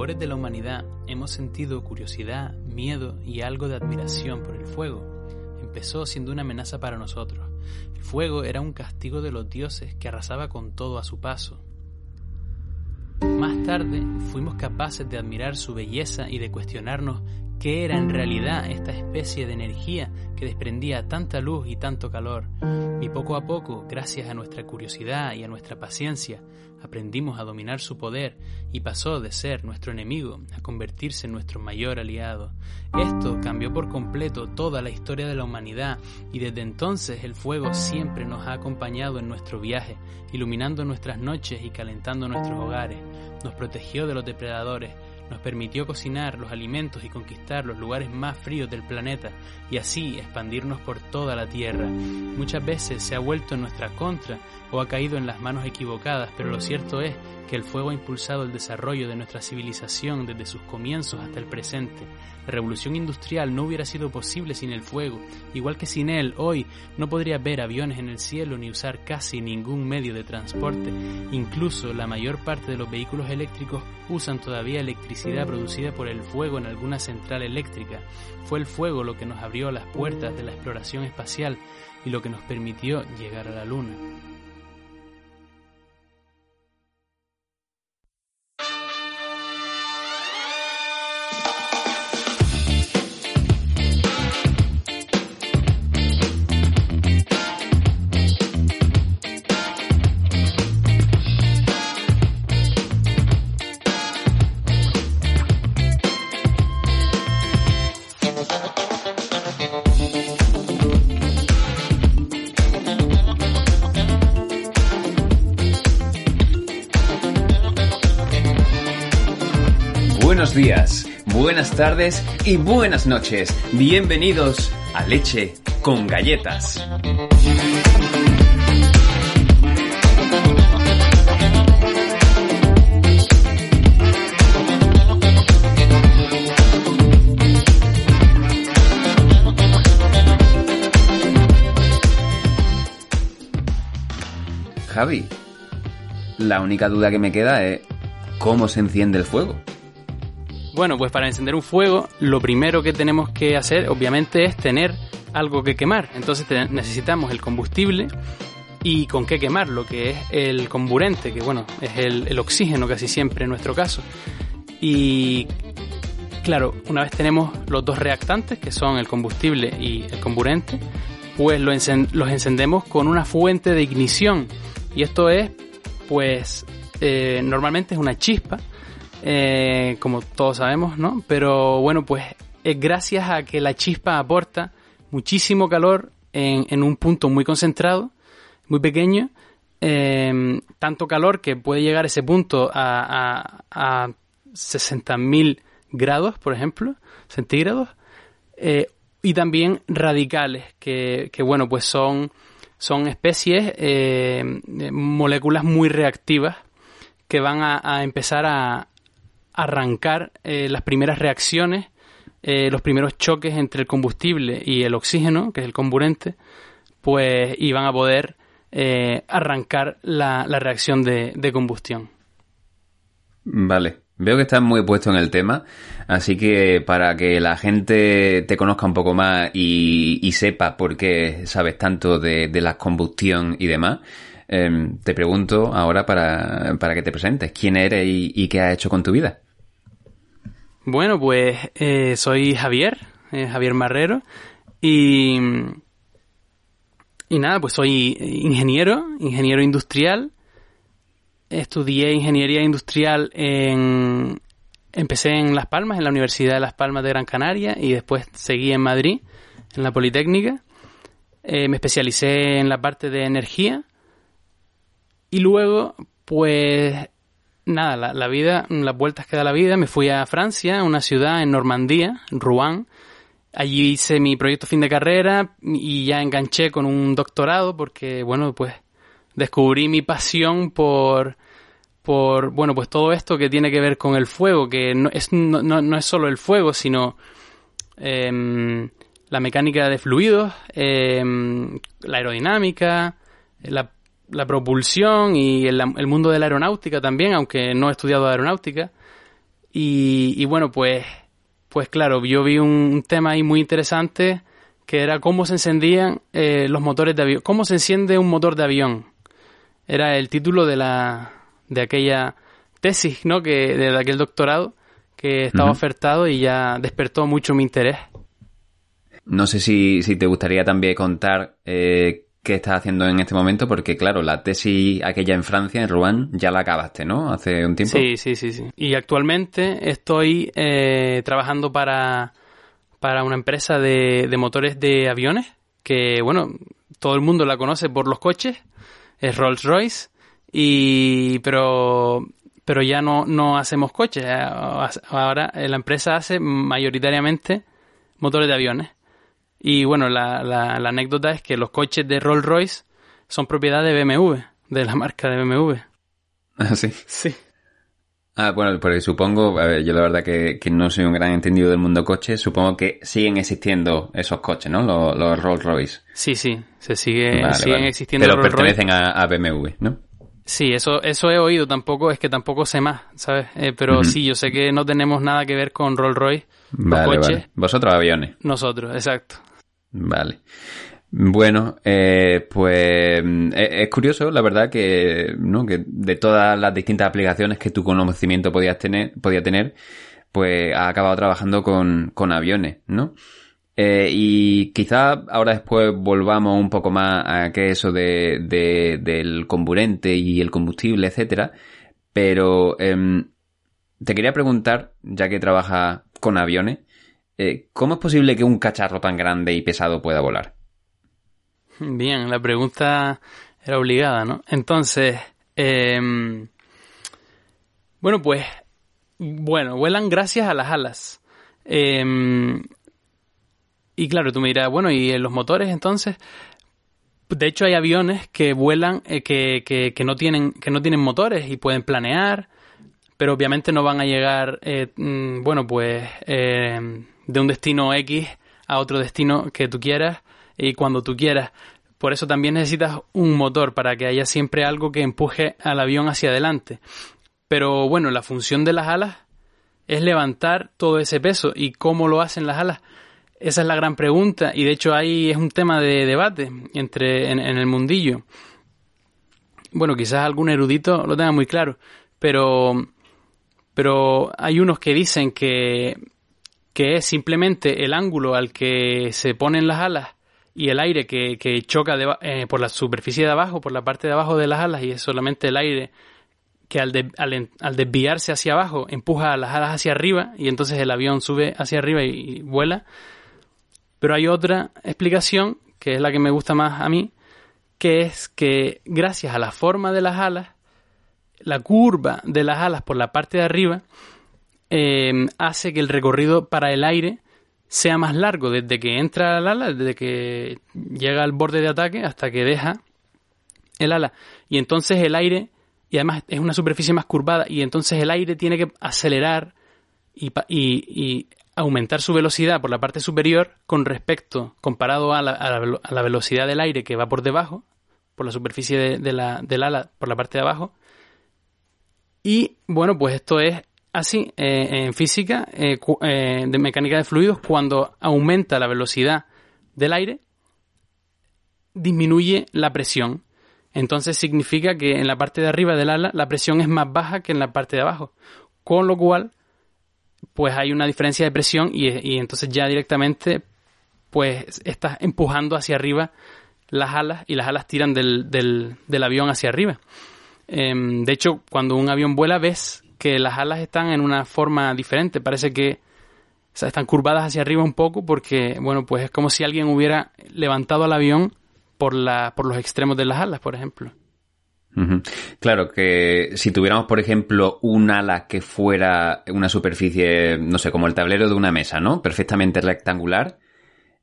Albores de la humanidad hemos sentido curiosidad, miedo y algo de admiración por el fuego. Empezó siendo una amenaza para nosotros. El fuego era un castigo de los dioses que arrasaba con todo a su paso. Más tarde fuimos capaces de admirar su belleza y de cuestionarnos qué era en realidad esta especie de energía que desprendía tanta luz y tanto calor. Y poco a poco, gracias a nuestra curiosidad y a nuestra paciencia, aprendimos a dominar su poder y pasó de ser nuestro enemigo a convertirse en nuestro mayor aliado. Esto cambió por completo toda la historia de la humanidad y desde entonces el fuego siempre nos ha acompañado en nuestro viaje, iluminando nuestras noches y calentando nuestros hogares. Nos protegió de los depredadores, nos permitió cocinar los alimentos y conquistar los lugares más fríos del planeta y así expandirnos por toda la Tierra. Muchas veces se ha vuelto en nuestra contra o ha caído en las manos equivocadas, pero lo cierto es que el fuego ha impulsado el desarrollo de nuestra civilización desde sus comienzos hasta el presente. La revolución industrial no hubiera sido posible sin el fuego, igual que sin él hoy no podría ver aviones en el cielo ni usar casi ningún medio de transporte. Incluso la mayor parte de los vehículos eléctricos usan todavía electricidad producida por el fuego en alguna central eléctrica. Fue el fuego lo que nos abrió las puertas de la exploración espacial y lo que nos permitió llegar a la Luna. Tardes y buenas noches. Bienvenidos a Leche con Galletas. Javi, la única duda que me queda es cómo se enciende el fuego. Bueno, pues para encender un fuego, lo primero que tenemos que hacer, obviamente, es tener algo que quemar. Entonces necesitamos el combustible y con qué quemar, lo que es el comburente, que bueno, es el, oxígeno casi siempre en nuestro caso. Y claro, una vez tenemos los dos reactantes, que son el combustible y el comburente, pues los encendemos con una fuente de ignición. Y esto es, pues, eh, normalmente es una chispa, eh, como todos sabemos, ¿no? Pero bueno, pues es gracias a que la chispa aporta muchísimo calor en, un punto muy concentrado, muy pequeño, eh, tanto calor que puede llegar ese punto a, a, a 60.000 grados, por ejemplo, centígrados, eh, y también radicales, que, que, bueno, pues son, son especies, moléculas muy reactivas que van a empezar a arrancar eh, las primeras reacciones, eh, los primeros choques entre el combustible y el oxígeno, que es el comburente, pues y van a poder eh, arrancar la, reacción de, combustión. Vale, veo que estás muy puesto en el tema, así que para que la gente te conozca un poco más y, sepa por qué sabes tanto de, de la combustión y demás, eh, te pregunto ahora para, que te presentes. ¿Quién eres y qué has hecho con tu vida? Bueno, pues eh, soy Javier, eh, Javier Marrero, y, y nada, pues soy ingeniero, ingeniero industrial. Estudié ingeniería industrial en... Empecé en Las Palmas, en la Universidad de Las Palmas de Gran Canaria, y después seguí en Madrid, en la Politécnica. eh, me especialicé en la parte de energía y luego, pues nada, la, vida, las vueltas que da la vida, me fui a Francia, una ciudad en Normandía, Rouen. Allí hice mi proyecto fin de carrera y ya enganché con un doctorado porque, bueno, pues descubrí mi pasión por, por, bueno, pues todo esto que tiene que ver con el fuego, que no es, no, no es solo el fuego, sino eh, la mecánica de fluidos, eh, la aerodinámica, la, la propulsión y el, el, mundo de la aeronáutica también, aunque no he estudiado aeronáutica. Y, y bueno, pues, pues claro, yo vi un, tema ahí muy interesante que era cómo se encendían eh, los motores de avión, cómo se enciende un motor de avión. Era el título de la de aquella tesis, ¿no? Que de aquel doctorado que estaba uh -huh. ofertado y ya despertó mucho mi interés. No sé si, si te gustaría también contar eh, qué estás haciendo en este momento, porque claro, la tesis aquella en Francia, en Rouen, ya la acabaste, ¿no? Hace un tiempo. Sí, sí, sí, sí. Y actualmente estoy eh, trabajando para, para una empresa de, de motores de aviones, que bueno, todo el mundo la conoce por los coches, es Rolls Royce, y pero pero ya no, no hacemos coches. Ahora la empresa hace mayoritariamente motores de aviones. Y bueno, la, la, la, anécdota es que los coches de Rolls Royce son propiedad de BMW, de la marca de BMW. ¿Ah, sí? Sí. Ah, bueno, porque supongo, a ver, yo la verdad que, que, no soy un gran entendido del mundo coche, supongo que siguen existiendo esos coches, ¿no? Los, los Rolls Royce. Sí, sí, se sigue, vale, siguen vale. existiendo Pero pertenecen a, a, BMW, ¿no? Sí, eso, eso he oído, tampoco, es que tampoco sé más, ¿sabes? Eh, pero uh -huh. sí, yo sé que no tenemos nada que ver con Rolls Royce, los vale, coches. Vale. Vosotros aviones. Nosotros, exacto. Vale. Bueno, eh, pues es, curioso, la verdad, que, ¿no? que de todas las distintas aplicaciones que tu conocimiento podías tener, podía tener, pues ha acabado trabajando con, con aviones, ¿no? Eh, y quizá ahora después volvamos un poco más a qué eso de, de, del comburente y el combustible, etcétera. Pero eh, te quería preguntar, ya que trabajas con aviones, eh, ¿cómo es posible que un cacharro tan grande y pesado pueda volar? Bien, la pregunta era obligada, ¿no? Entonces, eh, bueno, pues, bueno, vuelan gracias a las alas. Eh, y claro, tú me dirás, bueno, ¿y los motores entonces? De hecho, hay aviones que vuelan, eh, que, que, que, no tienen, que no tienen motores y pueden planear, pero obviamente no van a llegar, eh, bueno, pues, de un destino X a otro destino que tú quieras y cuando tú quieras. Por eso también necesitas un motor para que haya siempre algo que empuje al avión hacia adelante. Pero bueno, la función de las alas es levantar todo ese peso. ¿Y cómo lo hacen las alas? Esa es la gran pregunta y de hecho ahí es un tema de debate entre en, el mundillo. Bueno, quizás algún erudito lo tenga muy claro, pero pero hay unos que dicen que que es simplemente el ángulo al que se ponen las alas y el aire que, que choca eh, por la superficie de abajo, por la parte de abajo de las alas, y es solamente el aire que al, de, al, al, desviarse hacia abajo empuja las alas hacia arriba y entonces el avión sube hacia arriba y vuela. Pero hay otra explicación, que es la que me gusta más a mí, que es que gracias a la forma de las alas, la curva de las alas por la parte de arriba eh, hace que el recorrido para el aire sea más largo desde que entra el ala, desde que llega al borde de ataque hasta que deja el ala. Y entonces el aire, y además es una superficie más curvada, y entonces el aire tiene que acelerar y, aumentar su velocidad por la parte superior con respecto, comparado a la velocidad del aire que va por debajo, por la superficie de, de la, del ala, por la parte de abajo. Y bueno, pues esto es así eh, en física eh, eh, de mecánica de fluidos cuando aumenta la velocidad del aire disminuye la presión. Entonces significa que en la parte de arriba del ala la presión es más baja que en la parte de abajo. Con lo cual pues hay una diferencia de presión y, y entonces ya directamente pues estás empujando hacia arriba las alas y las alas tiran del, del, del avión hacia arriba. Em, de hecho cuando un avión vuela ves que las alas están en una forma diferente. Parece que o sea, están curvadas hacia arriba un poco porque, bueno, pues es como si alguien hubiera levantado al avión por, la, por los extremos de las alas, por ejemplo. Claro que si tuviéramos, por ejemplo, un ala que fuera una superficie, no sé, como el tablero de una mesa, ¿no? Perfectamente rectangular,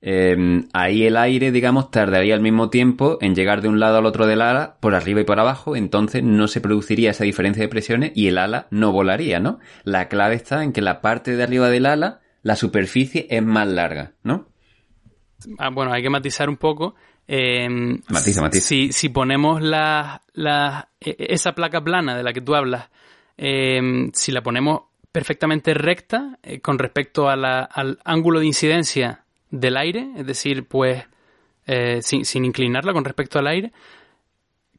em, ahí el aire, digamos, tardaría al mismo tiempo en llegar de un lado al otro del ala, por arriba y por abajo, entonces no se produciría esa diferencia de presiones y el ala no volaría, ¿no? La clave está en que la parte de arriba del ala, la superficie es más larga, ¿no? Ah, bueno, hay que matizar un poco eh, matiza, Si, si ponemos la, la, e, esa placa plana de la que tú hablas, em, si la ponemos perfectamente recta eh, con respecto a la, al ángulo de incidencia del aire, es decir, pues eh, sin, sin, inclinarla con respecto al aire,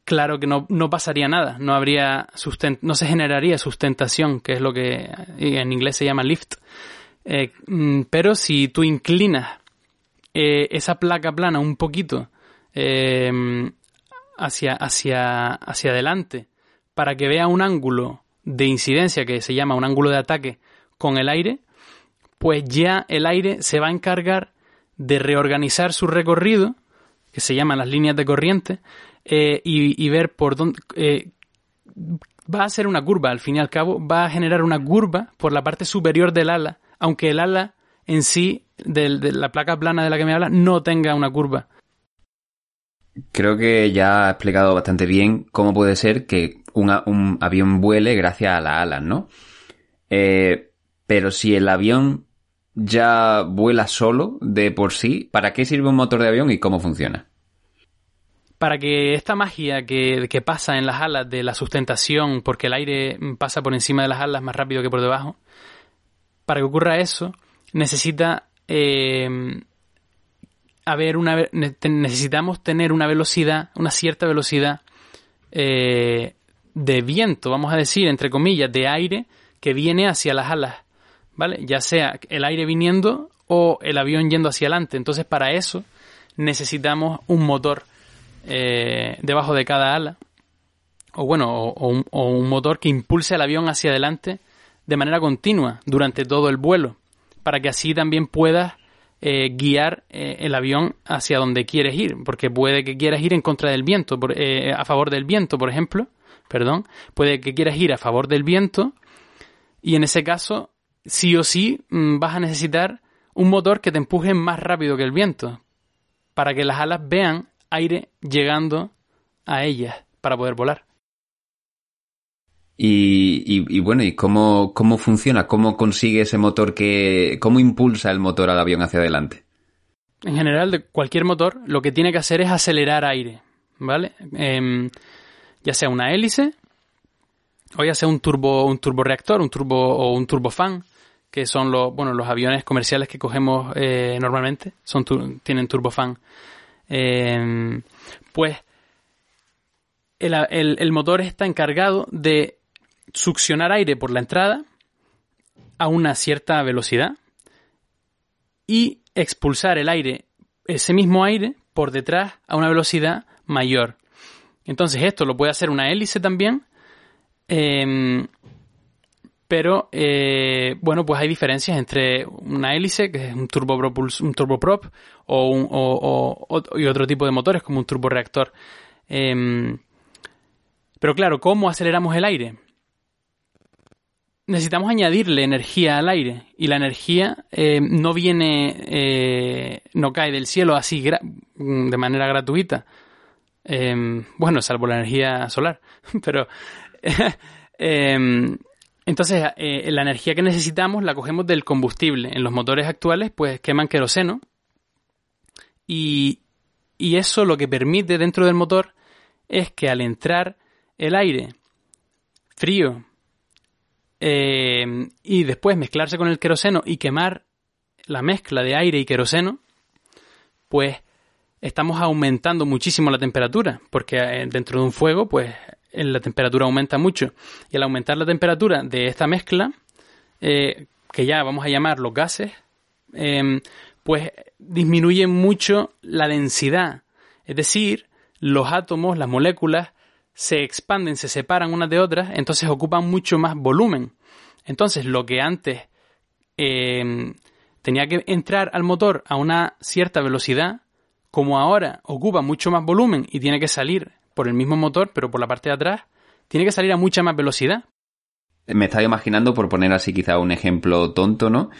claro que no, no pasaría nada, no habría no se generaría sustentación, que es lo que en inglés se llama lift. Eh, mm, pero si tú inclinas esa placa plana un poquito eh, hacia, hacia, hacia adelante para que vea un ángulo de incidencia que se llama un ángulo de ataque con el aire, pues ya el aire se va a encargar de reorganizar su recorrido, que se llaman las líneas de corriente, eh, y, ver por dónde... Eh, va a ser una curva, al fin y al cabo, va a generar una curva por la parte superior del ala, aunque el ala en sí, de la placa plana de la que me habla, no tenga una curva. Creo que ya ha explicado bastante bien cómo puede ser que un avión vuele gracias a las alas, ¿no? Eh, pero si el avión ya vuela solo de por sí, ¿para qué sirve un motor de avión y cómo funciona? Para que esta magia que, pasa en las alas de la sustentación, porque el aire pasa por encima de las alas más rápido que por debajo, para que ocurra eso, necesita eh, ver una necesitamos tener una velocidad, una cierta velocidad eh, de viento, vamos a decir, entre comillas, de aire que viene hacia las alas, ¿vale? Ya sea el aire viniendo o el avión yendo hacia adelante. Entonces, para eso necesitamos un motor eh, debajo de cada ala, o bueno, o, un, motor que impulse el avión hacia adelante de manera continua durante todo el vuelo, para que así también puedas eh, guiar eh, el avión hacia donde quieres ir, porque puede que quieras ir en contra del viento, a favor del viento, por ejemplo, perdón, puede que quieras ir a favor del viento y en ese caso, sí o sí, mm, vas a necesitar un motor que te empuje más rápido que el viento, para que las alas vean aire llegando a ellas para poder volar. Y, bueno, ¿y cómo, cómo funciona? ¿Cómo consigue ese motor que... ¿Cómo impulsa el motor al avión hacia adelante? En general, de cualquier motor, lo que tiene que hacer es acelerar aire, ¿vale? Em, ya sea una hélice, o ya sea un turbo, un turboreactor, un turbo o un turbofan, que son los, bueno, los aviones comerciales que cogemos eh, normalmente, son tienen turbofan. Em, pues el, el motor está encargado de succionar aire por la entrada a una cierta velocidad y expulsar el aire, ese mismo aire, por detrás a una velocidad mayor. Entonces esto lo puede hacer una hélice también, em, pero eh, bueno, pues hay diferencias entre una hélice, que es un, un turboprop, o, un, o, y otro tipo de motores como un turboreactor. Em, pero claro, ¿cómo aceleramos el aire? necesitamos añadirle energía al aire y la energía eh, no viene, eh, no cae del cielo así de manera gratuita. Em, bueno, salvo la energía solar, pero em, entonces eh, la energía que necesitamos la cogemos del combustible. En los motores actuales pues queman queroseno y, y eso lo que permite dentro del motor es que al entrar el aire frío eh, y después mezclarse con el queroseno y quemar la mezcla de aire y queroseno, pues estamos aumentando muchísimo la temperatura, porque eh, dentro de un fuego, pues la temperatura aumenta mucho. Y al aumentar la temperatura de esta mezcla, eh, que ya vamos a llamar los gases, pues disminuye mucho la densidad. Es decir, los átomos, las moléculas, se expanden, se separan unas de otras, entonces ocupan mucho más volumen. Entonces, lo que antes eh, tenía que entrar al motor a una cierta velocidad, como ahora ocupa mucho más volumen y tiene que salir por el mismo motor, pero por la parte de atrás, tiene que salir a mucha más velocidad. Me estaba imaginando, por poner así quizá un ejemplo tonto, ¿no?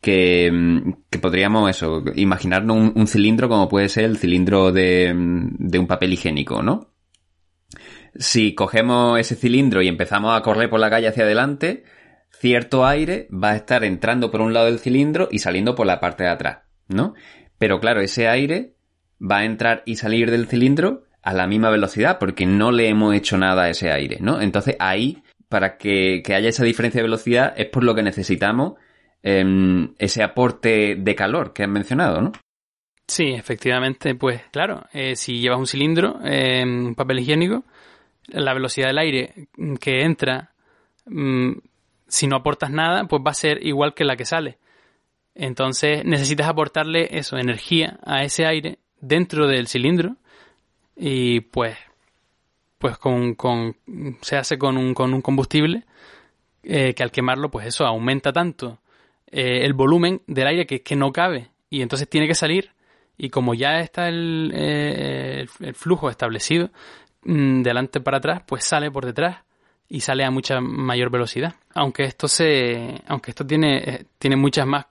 Que, mm, podríamos eso, imaginarnos un, cilindro como puede ser el cilindro de, mm, de un papel higiénico, ¿no? Si cogemos ese cilindro y empezamos a correr por la calle hacia adelante, cierto aire va a estar entrando por un lado del cilindro y saliendo por la parte de atrás, ¿no? Pero claro, ese aire va a entrar y salir del cilindro a la misma velocidad porque no le hemos hecho nada a ese aire, ¿no? Entonces ahí, para que, haya esa diferencia de velocidad, es por lo que necesitamos em, ese aporte de calor que has mencionado, ¿no? Sí, efectivamente, pues claro, eh, si llevas un cilindro, en un papel higiénico, la velocidad del aire que entra, mm, si no aportas nada, pues va a ser igual que la que sale. Entonces necesitas aportarle eso, energía a ese aire dentro del cilindro y pues pues con, con se hace con un, con un combustible eh, que al quemarlo pues eso aumenta tanto eh, el volumen del aire que, que no cabe. Y entonces tiene que salir y como ya está el, eh, el, flujo establecido mm, delante para atrás pues sale por detrás y sale a mucha mayor velocidad. Aunque esto se aunque esto tiene tiene muchas más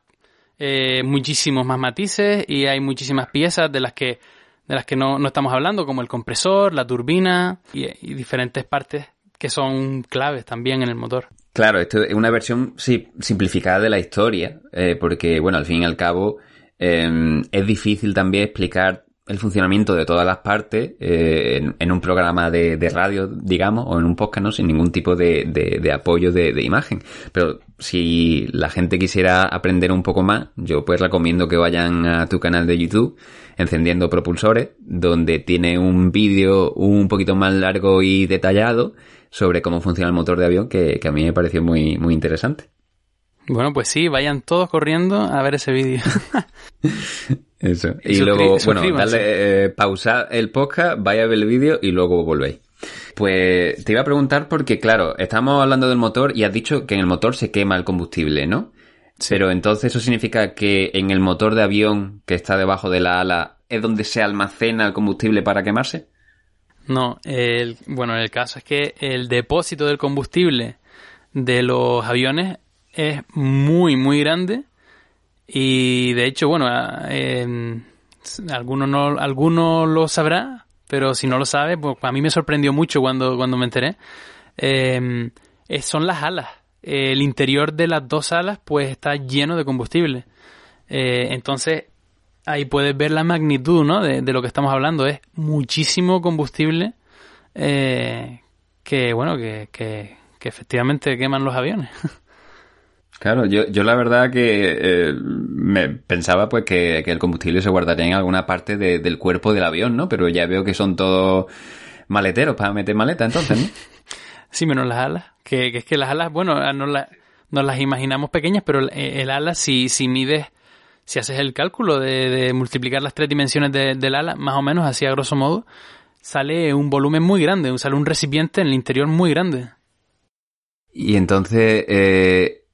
muchísimos más matices y hay muchísimas piezas de las que de las que no, no estamos hablando, como el compresor, la turbina y, diferentes partes que son claves también en el motor. Claro, esto es una versión sí, simplificada de la historia, eh, porque, bueno, al fin y al cabo em, es difícil también explicar el funcionamiento de todas las partes eh, en, un programa de, radio, digamos, o en un podcast. Sin ningún tipo de, de, apoyo de, imagen. Pero si la gente quisiera aprender un poco más, yo pues recomiendo que vayan a tu canal de YouTube, Encendiendo Propulsores, donde tiene un vídeo un poquito más largo y detallado sobre cómo funciona el motor de avión, que, que a mí me pareció muy, muy interesante. Bueno, pues sí, vayan todos corriendo a ver ese vídeo. Eso. Y, luego, bueno, dale, eh, pausar el podcast, vaya a ver el vídeo y luego volvéis. Pues te iba a preguntar porque, claro, estamos hablando del motor y has dicho que en el motor se quema el combustible, ¿no? Pero entonces eso significa que en el motor de avión que está debajo de la ala es donde se almacena el combustible para quemarse. No, el, bueno, el caso es que el depósito del combustible de los aviones es muy, muy grande y de hecho, bueno, eh, alguno, no, alguno lo sabrá, pero si no lo sabe, pues a mí me sorprendió mucho cuando, cuando me enteré. Eh, son las alas. El interior de las dos alas pues está lleno de combustible. Eh, entonces ahí puedes ver la magnitud ¿no? de, de, lo que estamos hablando. Es muchísimo combustible eh, que, bueno, que, que, que efectivamente queman los aviones. Claro, yo, yo la verdad que eh, me pensaba pues que, el combustible se guardaría en alguna parte del cuerpo del avión, ¿no? Pero ya veo que son todos maleteros para meter maleta entonces, ¿no? sí, menos las alas. Que, es que las alas, bueno, ah, no nos las imaginamos pequeñas, pero el, ala, si, si mides, si haces el cálculo de, multiplicar las tres dimensiones del ala, más o menos así a grosso modo, sale un volumen muy grande, sale un recipiente en el interior muy grande. Y entonces, eh,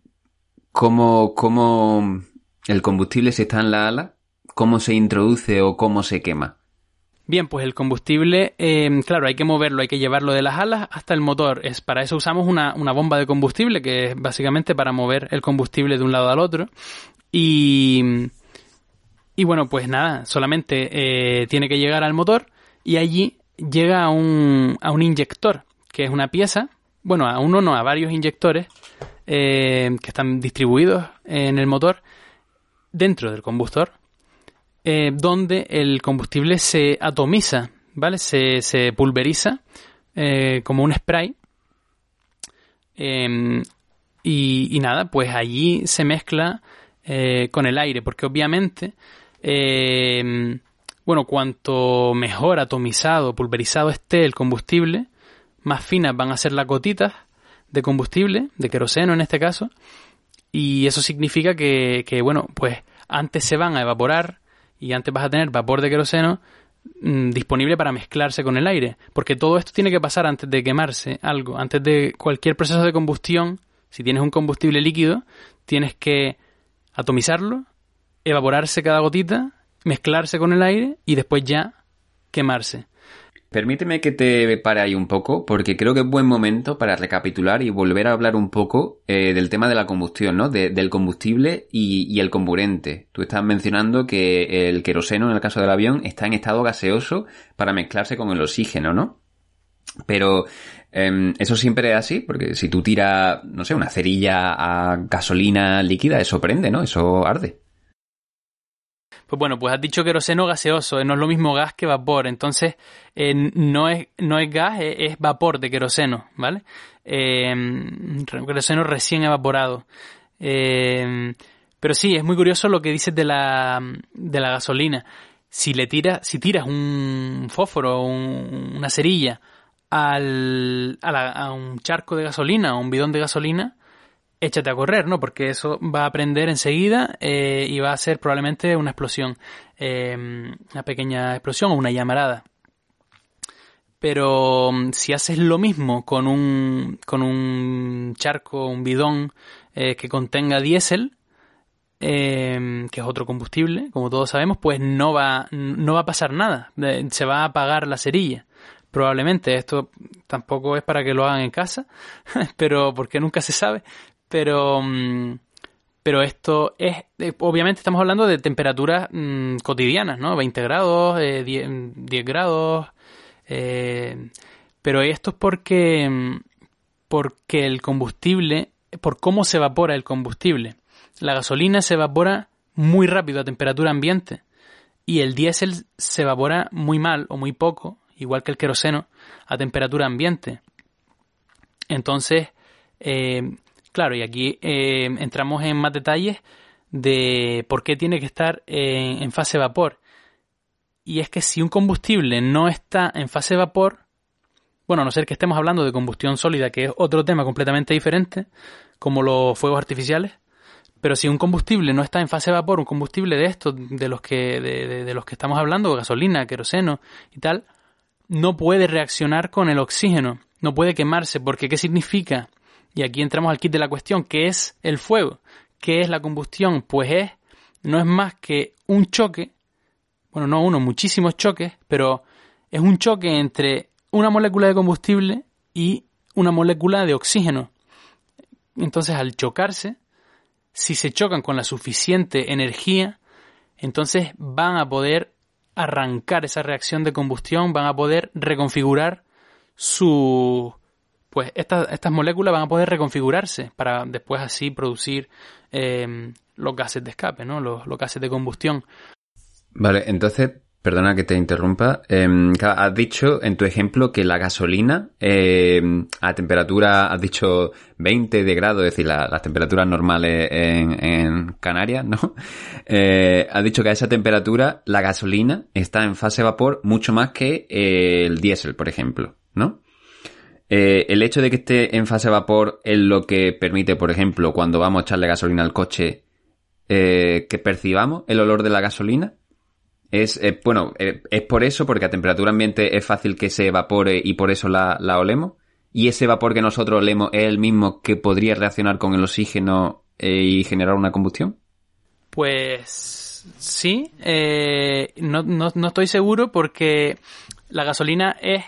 cómo, cómo el combustible si está en la ala, cómo se introduce o cómo se quema. Bien, pues el combustible, em, claro, hay que moverlo, hay que llevarlo de las alas hasta el motor. Es, para eso usamos una, bomba de combustible, que es básicamente para mover el combustible de un lado al otro. Y, y bueno, pues nada, solamente eh, tiene que llegar al motor y allí llega a un, a un inyector, que es una pieza, bueno, a uno no, a varios inyectores eh, que están distribuidos en el motor dentro del combustor, eh, donde el combustible se atomiza, ¿vale? Se, pulveriza eh, como un spray. Em, y, nada, pues allí se mezcla con el aire, porque obviamente, em, bueno, cuanto mejor atomizado, pulverizado esté el combustible, más finas van a ser las gotitas de combustible, de queroseno en este caso, y eso significa que, que, bueno, pues antes se van a evaporar y antes vas a tener vapor de queroseno mm, disponible para mezclarse con el aire, porque todo esto tiene que pasar antes de quemarse algo, antes de cualquier proceso de combustión, si tienes un combustible líquido, tienes que atomizarlo, evaporarse cada gotita mezclarse con el aire y después ya quemarse. Permíteme que te pare ahí un poco, porque creo que es buen momento para recapitular y volver a hablar un poco eh, del tema de la combustión, ¿no? del combustible y, el comburente. Tú estás mencionando que el queroseno, en el caso del avión, está en estado gaseoso para mezclarse con el oxígeno, ¿no? Pero em, eso siempre es así, porque si tú tiras, no sé, una cerilla a gasolina líquida, eso prende, ¿no? Eso arde. Pues bueno, pues has dicho queroseno gaseoso, eh, no es lo mismo gas que vapor, entonces eh, no, es, no es gas, es, vapor de queroseno, ¿vale? Eh, queroseno recién evaporado. Eh, pero sí, es muy curioso lo que dices de la, de la gasolina. Si le tiras, si tiras un fósforo o una cerilla al, a, a un charco de gasolina o un bidón de gasolina, échate a correr, ¿no? Porque eso va a prender enseguida eh, y va a ser probablemente una explosión, eh, una pequeña explosión o una llamarada. Pero mm, si haces lo mismo con un, con un charco, un bidón eh, que contenga diésel, que es otro combustible, como todos sabemos, pues no va, no va a pasar nada. Se va a apagar la cerilla probablemente esto tampoco es para que lo hagan en casa, pero porque nunca se sabe, pero, mm, pero esto es, eh, obviamente estamos hablando de temperaturas mm, cotidianas, ¿no? 20 grados, 10, eh, grados, eh, pero esto es porque, mm, porque el combustible, por cómo se evapora el combustible. La gasolina se evapora muy rápido a temperatura ambiente y el diésel se evapora muy mal o muy poco, igual que el queroseno, a temperatura ambiente. Entonces, Claro, y aquí eh, entramos en más detalles de por qué tiene que estar en, fase vapor. Y es que si un combustible no está en fase vapor, bueno, a no ser que estemos hablando de combustión sólida, que es otro tema completamente diferente, como los fuegos artificiales, pero si un combustible no está en fase vapor, un combustible de estos, de los que, de, de los que estamos hablando, gasolina, queroseno y tal, no puede reaccionar con el oxígeno, no puede quemarse, porque ¿qué significa? Y aquí entramos al kit de la cuestión, ¿qué es el fuego? ¿Qué es la combustión? Pues es, no es más que un choque, bueno, no uno, muchísimos choques, pero es un choque entre una molécula de combustible y una molécula de oxígeno. Entonces, al chocarse, si se chocan con la suficiente energía, entonces van a poder arrancar esa reacción de combustión, van a poder reconfigurar su, pues estas moléculas van a poder reconfigurarse para después así producir em, los gases de escape, ¿no? Los, gases de combustión. Vale, entonces, perdona que te interrumpa. Em, has dicho en tu ejemplo que la gasolina em, a temperatura, has dicho 20 de grado, es decir, las temperaturas normales en, Canarias, ¿no? Eh, has dicho que a esa temperatura la gasolina está en fase vapor mucho más que el diésel, por ejemplo, ¿no? Eh, el hecho de que esté en fase vapor es lo que permite, por ejemplo, cuando vamos a echarle gasolina al coche, eh, que percibamos el olor de la gasolina. Es, eh, bueno, es por eso, porque a temperatura ambiente es fácil que se evapore y por eso la, olemos. Y ese vapor que nosotros olemos es el mismo que podría reaccionar con el oxígeno y generar una combustión. Pues sí, no, no, no estoy seguro porque la gasolina es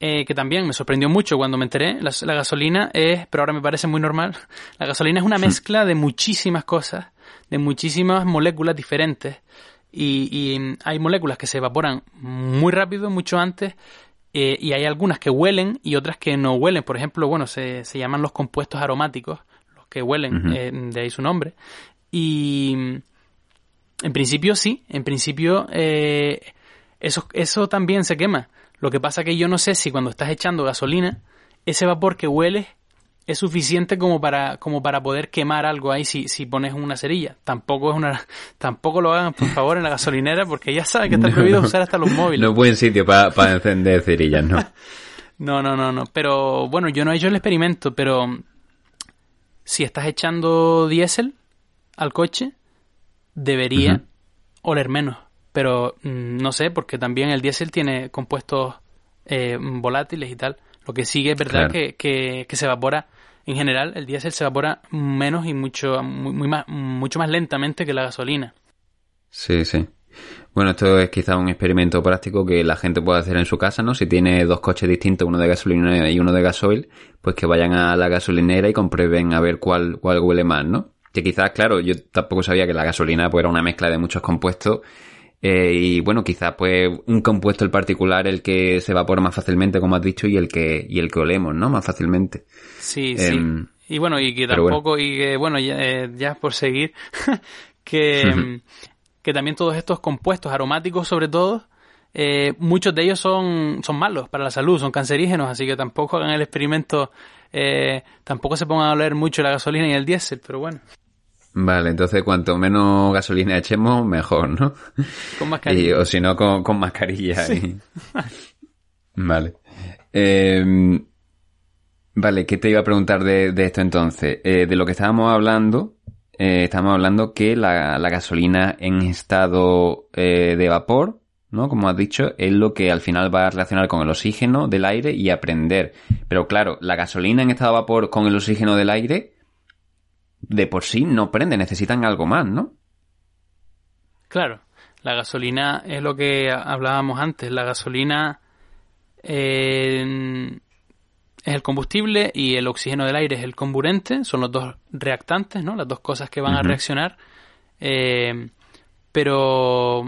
eh, que también me sorprendió mucho cuando me enteré. La, gasolina es, pero ahora me parece muy normal, la gasolina es una mezcla de muchísimas cosas, de muchísimas moléculas diferentes. Y, hay moléculas que se evaporan muy rápido, mucho antes, eh, y hay algunas que huelen y otras que no huelen. Por ejemplo, bueno, se, se llaman los compuestos aromáticos, los que huelen, eh, de ahí su nombre. Y en principio sí, en principio eso, eso también se quema. Lo que pasa que yo no sé si cuando estás echando gasolina, ese vapor que huele es suficiente como para, como para poder quemar algo ahí si, si pones una cerilla. Tampoco es una, tampoco lo hagan por favor en la gasolinera porque ya saben que está prohibido usar hasta los móviles. No es buen sitio para encender cerillas, ¿no? no, no, no, no. Pero bueno, yo no he hecho el experimento, pero si estás echando diésel al coche, debería oler menos pero mm, no sé, porque también el diésel tiene compuestos eh, volátiles y tal. Lo que sigue es verdad que, que, se evapora, en general, el diésel se evapora menos y mucho, muy, más, mucho más lentamente que la gasolina. Sí, sí. Bueno, esto es quizá un experimento práctico que la gente puede hacer en su casa, ¿no? Si tiene dos coches distintos, uno de gasolina y uno de gasoil, pues que vayan a la gasolinera y comprueben a ver cuál, cuál huele más, ¿no? Que quizás, claro, yo tampoco sabía que la gasolina pues, era una mezcla de muchos compuestos eh, y bueno, quizás pues un compuesto en particular el que se evapora más fácilmente, como has dicho, y el que, y el que olemos, ¿no? Más fácilmente. Sí, sí. Em, y bueno, y que tampoco, y que bueno, ya, eh, ya por seguir, que, que también todos estos compuestos aromáticos sobre todo, eh, muchos de ellos son, son malos para la salud, son cancerígenos, así que tampoco hagan el experimento, eh, tampoco se pongan a oler mucho la gasolina y el diésel, pero bueno. Vale, entonces cuanto menos gasolina echemos, mejor, ¿no? Con mascarilla. o si no, con, mascarilla. vale. Em, vale, ¿qué te iba a preguntar de, esto entonces? Eh, de lo que estábamos hablando, eh, estábamos hablando que la, gasolina en estado eh, de vapor, ¿no? Como has dicho, es lo que al final va a reaccionar con el oxígeno del aire y aprender. Pero claro, la gasolina en estado de vapor con el oxígeno del aire de por sí no prende, necesitan algo más, ¿no? Claro, la gasolina es lo que hablábamos antes, la gasolina eh, es el combustible y el oxígeno del aire es el comburente, son los dos reactantes, ¿no? Las dos cosas que van a reaccionar. Eh, pero,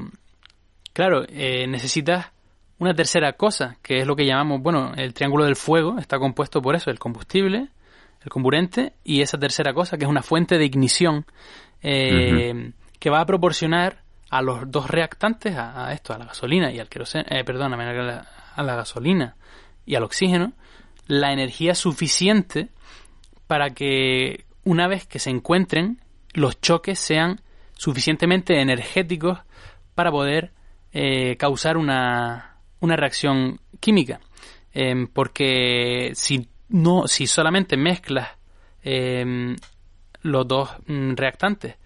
claro, eh, necesitas una tercera cosa, que es lo que llamamos, bueno, el triángulo del fuego, está compuesto por eso, el combustible, el comburente y esa tercera cosa, que es una fuente de ignición eh, que va a proporcionar a los dos reactantes, a, esto, a la gasolina y al queroseno, eh, perdóname, a la, a la gasolina y al oxígeno, la energía suficiente para que una vez que se encuentren, los choques sean suficientemente energéticos para poder eh, causar una, una reacción química. Em, porque si no, si solamente mezclas em, los dos mm, reactantes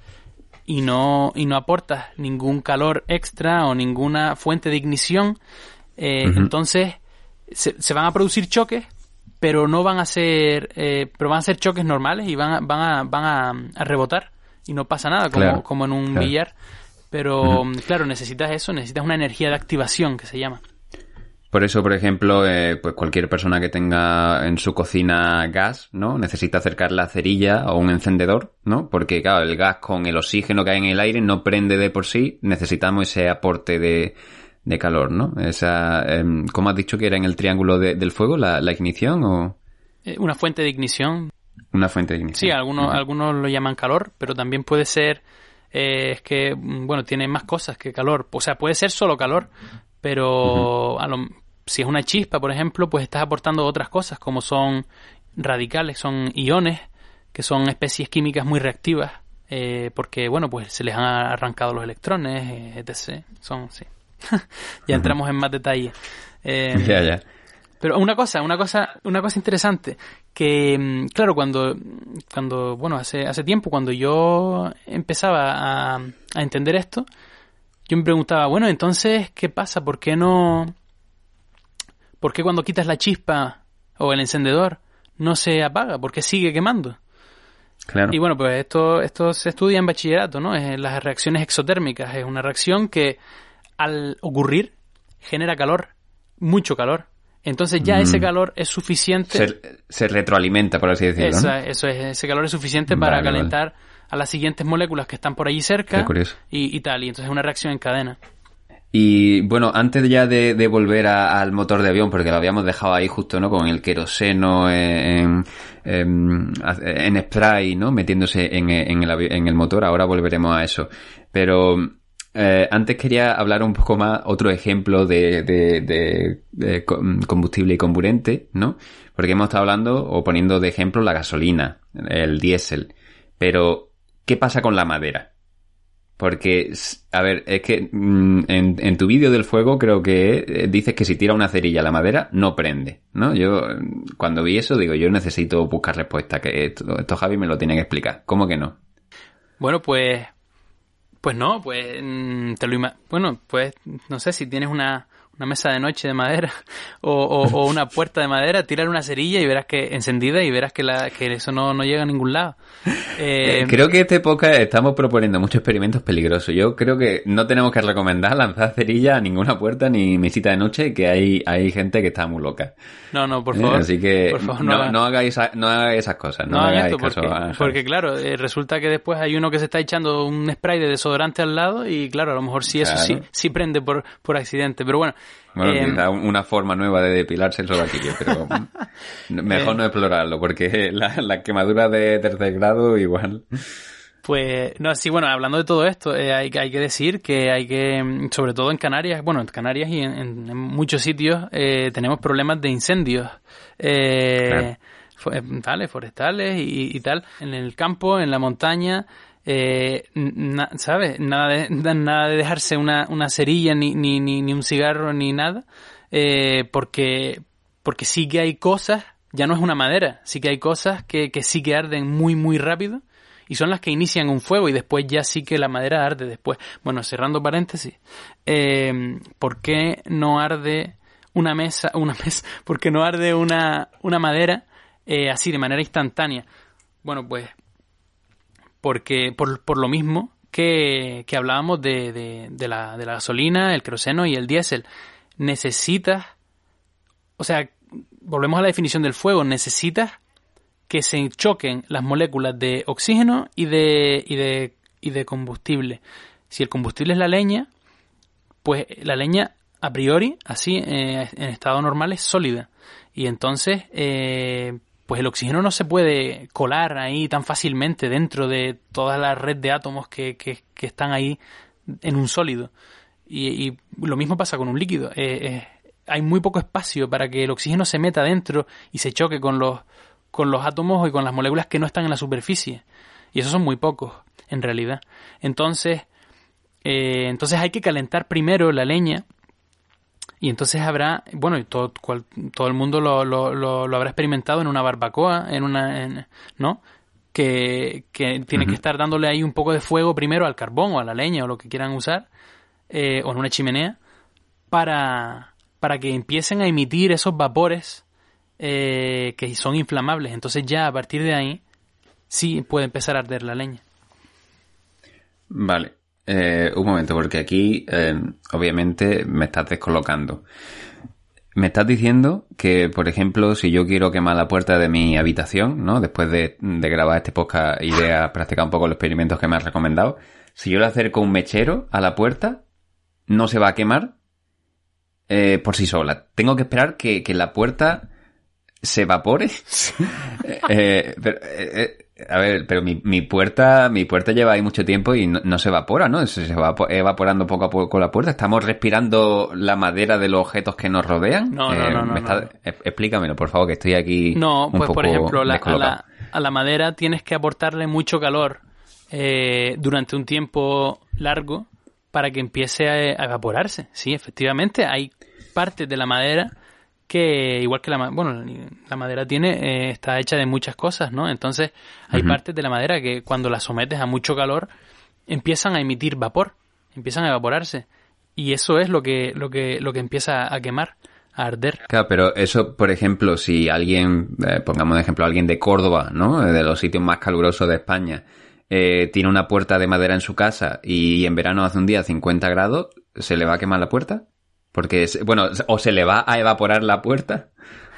y no, y no aportas ningún calor extra o ninguna fuente de ignición, eh, entonces se, van a producir choques, pero no van a ser, eh, pero van a ser choques normales y van a, van a, van a, rebotar y no pasa nada, como, como en un billar. Pero, claro, necesitas eso, necesitas una energía de activación que se llama. Por eso, por ejemplo, eh, pues cualquier persona que tenga en su cocina gas, ¿no? Necesita acercar la cerilla o un encendedor, ¿no? Porque, claro, el gas con el oxígeno que hay en el aire no prende de por sí, necesitamos ese aporte de, de calor, ¿no? Esa, eh, ¿Cómo has dicho que era en el triángulo del fuego, la, ignición o...? Eh, una fuente de ignición. Una fuente de ignición. Sí, algunos, algunos lo llaman calor, pero también puede ser... Eh, es que, mm, bueno, tiene más cosas que calor. O sea, puede ser solo calor, pero a lo, si es una chispa, por ejemplo, pues estás aportando otras cosas como son radicales, son iones, que son especies químicas muy reactivas, eh, porque, bueno, pues se les han arrancado los electrones, eh, etc. Son, sí. ya entramos en más detalle. Eh, ya, ya. Pero una cosa, una cosa, una cosa interesante, que mm, claro, cuando, cuando, bueno, hace, hace tiempo, cuando yo empezaba a, a entender esto, yo me preguntaba, bueno, entonces, ¿qué pasa? ¿Por qué no, por qué cuando quitas la chispa o el encendedor no se apaga? ¿Por qué sigue quemando? Claro. Y bueno, pues esto, esto se estudia en bachillerato, ¿no? Es las reacciones exotérmicas. Es una reacción que al ocurrir genera calor, mucho calor. Entonces ya ese mm. calor es suficiente. Se, retroalimenta, por así decirlo. Eso es, ese calor es suficiente para calentar a las siguientes moléculas que están por allí cerca y, y, tal. Y entonces es una reacción en cadena. Y bueno, antes ya de, volver al motor de avión, porque lo habíamos dejado ahí justo, ¿no? Con el queroseno en, en, spray, ¿no? Metiéndose en, en, el, en el motor, ahora volveremos a eso. Pero eh, antes quería hablar un poco más, otro ejemplo de, de, combustible y comburente, ¿no? Porque hemos estado hablando o poniendo de ejemplo la gasolina, el diésel. Pero, ¿qué pasa con la madera? Porque, a ver, es que mm, en, tu vídeo del fuego creo que eh, dices que si tira una cerilla a la madera no prende, ¿no? Yo cuando vi eso digo, yo necesito buscar respuesta, que esto, Javi me lo tiene que explicar. ¿Cómo que no? Bueno, pues pues no, pues mm, te lo bueno, pues no sé si tienes una, una mesa de noche de madera o, una puerta de madera, tirar una cerilla y verás que encendida y verás que, la, que eso no, no llega a ningún lado. Eh, creo que esta época estamos proponiendo muchos experimentos peligrosos. Yo creo que no tenemos que recomendar lanzar cerilla a ninguna puerta ni mesita de noche, que hay, hay gente que está muy loca. No, no, por favor. así que no, hagáis, no hagáis esas cosas. No, hagáis porque, porque, claro, eh, resulta que después hay uno que se está echando un spray de desodorante al lado y claro, a lo mejor sí eso sí, sí prende por, por accidente. Pero bueno. Bueno, eh, una forma nueva de depilarse el sobaquillo, pero mejor no explorarlo, porque la, la quemadura de tercer grado igual. Pues, no, sí, bueno, hablando de todo esto, eh, hay, hay, que decir que hay que, sobre todo en Canarias, bueno, en Canarias y en, muchos sitios, eh, tenemos problemas de incendios. Eh, forestales y, tal, en el campo, en la montaña, eh, ¿sabes? Nada de, nada de dejarse una, una cerilla, ni, ni, ni, un cigarro, ni nada, eh, porque, porque sí que hay cosas, ya no es una madera, sí que hay cosas que, que sí que arden muy, muy rápido y son las que inician un fuego y después ya sí que la madera arde después. Bueno, cerrando paréntesis, eh, ¿por qué no arde una mesa, una mesa, por qué no arde una, una madera eh, así de manera instantánea? Bueno, pues porque por, por lo mismo que, que hablábamos de, de, de, la, de la gasolina, el queroseno y el diésel. Necesitas, o sea, volvemos a la definición del fuego, necesitas que se choquen las moléculas de oxígeno y de, y de, y de combustible. Si el combustible es la leña, pues la leña a priori, así, eh, en estado normal, es sólida. Y entonces, eh, pues el oxígeno no se puede colar ahí tan fácilmente dentro de toda la red de átomos que, que, están ahí en un sólido. Y, lo mismo pasa con un líquido. Eh, hay muy poco espacio para que el oxígeno se meta dentro y se choque con los, con los átomos y con las moléculas que no están en la superficie. Y esos son muy pocos, en realidad. Entonces, eh, entonces hay que calentar primero la leña. Y entonces habrá, bueno, y todo, todo el mundo lo, lo, lo, habrá experimentado en una barbacoa, en una, ¿no? Que, que tiene que estar dándole ahí un poco de fuego primero al carbón o a la leña o lo que quieran usar, eh, o en una chimenea, para, para que empiecen a emitir esos vapores eh, que son inflamables. Entonces ya a partir de ahí sí puede empezar a arder la leña. Vale. Eh, un momento, porque aquí eh, obviamente me estás descolocando. Me estás diciendo que, por ejemplo, si yo quiero quemar la puerta de mi habitación, ¿no? Después de, grabar este podcast y de practicar un poco los experimentos que me has recomendado, si yo le acerco un mechero a la puerta, no se va a quemar por sí sola. Tengo que esperar que, que la puerta se evapore. Eh, pero, eh, eh, a ver, pero mi, mi, puerta, mi puerta lleva ahí mucho tiempo y no, se evapora, ¿no? Se, va evaporando poco a poco la puerta. ¿Estamos respirando la madera de los objetos que nos rodean? No, no, no, Explícamelo, por favor, que estoy aquí. No, pues por ejemplo, a, la, madera tienes que aportarle mucho calor durante un tiempo largo para que empiece a evaporarse. Sí, efectivamente, hay partes de la madera que igual que la bueno la madera tiene eh, está hecha de muchas cosas no entonces hay partes de la madera que cuando la sometes a mucho calor empiezan a emitir vapor empiezan a evaporarse. Y eso es lo que lo que lo que empieza a quemar a arder. Claro pero eso por ejemplo si alguien eh, pongamos de ejemplo alguien de Córdoba no de los sitios más calurosos de España eh, tiene una puerta de madera en su casa y en verano hace un día 50 grados se le va a quemar la puerta porque, bueno, o se le va a evaporar la puerta.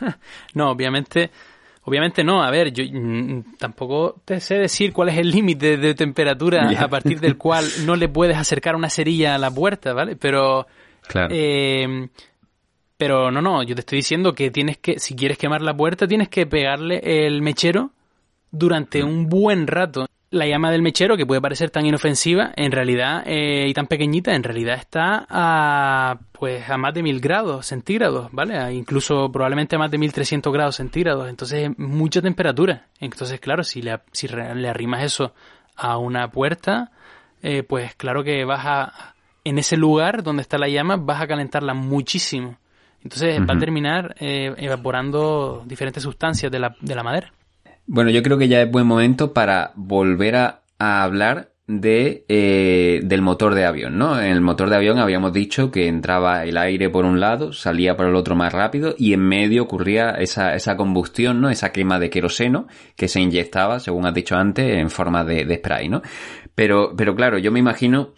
no, obviamente, obviamente no. A ver, yo mm, tampoco te sé decir cuál es el límite de temperatura a partir del cual no le puedes acercar una cerilla a la puerta, ¿vale? Pero, claro. Eh, pero no, no, yo te estoy diciendo que tienes que, si quieres quemar la puerta, tienes que pegarle el mechero durante mm. un buen rato la llama del mechero, que puede parecer tan inofensiva, en realidad, eh, y tan pequeñita, en realidad está a, pues, a más de mil grados centígrados, ¿vale? incluso probablemente a más de 1300 grados centígrados. Entonces, mucha temperatura. Entonces, claro, si le, si le arrimas eso a una puerta, eh, pues claro que vas a, en ese lugar donde está la llama, vas a calentarla muchísimo. Entonces, va a terminar eh, evaporando diferentes sustancias de la, de la madera. Bueno, yo creo que ya es buen momento para volver a, hablar de, eh, del motor de avión, ¿no? En el motor de avión habíamos dicho que entraba el aire por un lado, salía por el otro más rápido y en medio ocurría esa, esa combustión, ¿no? Esa quema de queroseno que se inyectaba, según has dicho antes, en forma de, spray, ¿no? Pero, pero claro, yo me imagino,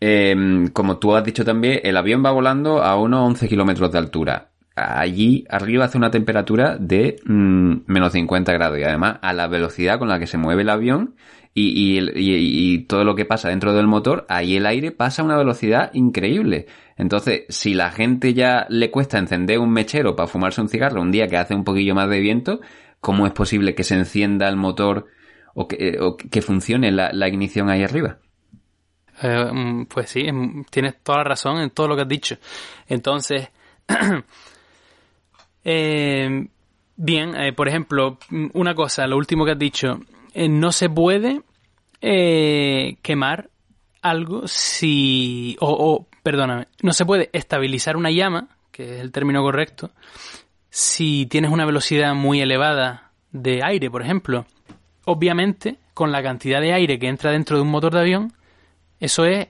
eh, como tú has dicho también, el avión va volando a unos 11 kilómetros de altura allí arriba hace una temperatura de mm, menos 50 grados y además a la velocidad con la que se mueve el avión y, y, todo lo que pasa dentro del motor, ahí el aire pasa a una velocidad increíble. Entonces, si la gente ya le cuesta encender un mechero para fumarse un cigarro un día que hace un poquillo más de viento, ¿cómo es posible que se encienda el motor o que, que funcione la, la, ignición ahí arriba? Eh, mm, pues sí, tienes toda la razón en todo lo que has dicho. Entonces, Eh, bien, eh, por ejemplo, una cosa, lo último que has dicho, eh, no se puede quemar algo si, o, perdóname, no se puede estabilizar una llama, que es el término correcto, si tienes una velocidad muy elevada de aire, por ejemplo. Obviamente, con la cantidad de aire que entra dentro de un motor de avión, eso es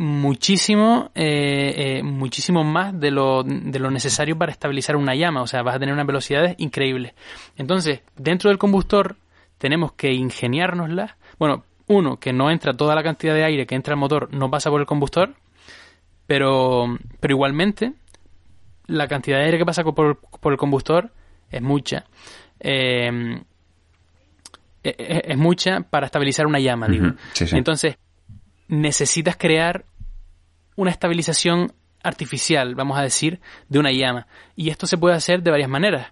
muchísimo, eh, eh, muchísimo más de lo, de lo necesario para estabilizar una llama. O sea, vas a tener unas velocidades increíbles. Entonces, dentro del combustor tenemos que ingeniárnoslas. Bueno, uno, que no entra toda la cantidad de aire que entra al motor, no pasa por el combustor. Pero, pero igualmente, la cantidad de aire que pasa por, por el combustor es mucha. Eh, es, mucha para estabilizar una llama, digo. Entonces, necesitas crear una estabilización artificial, vamos a decir, de una llama. Y esto se puede hacer de varias maneras.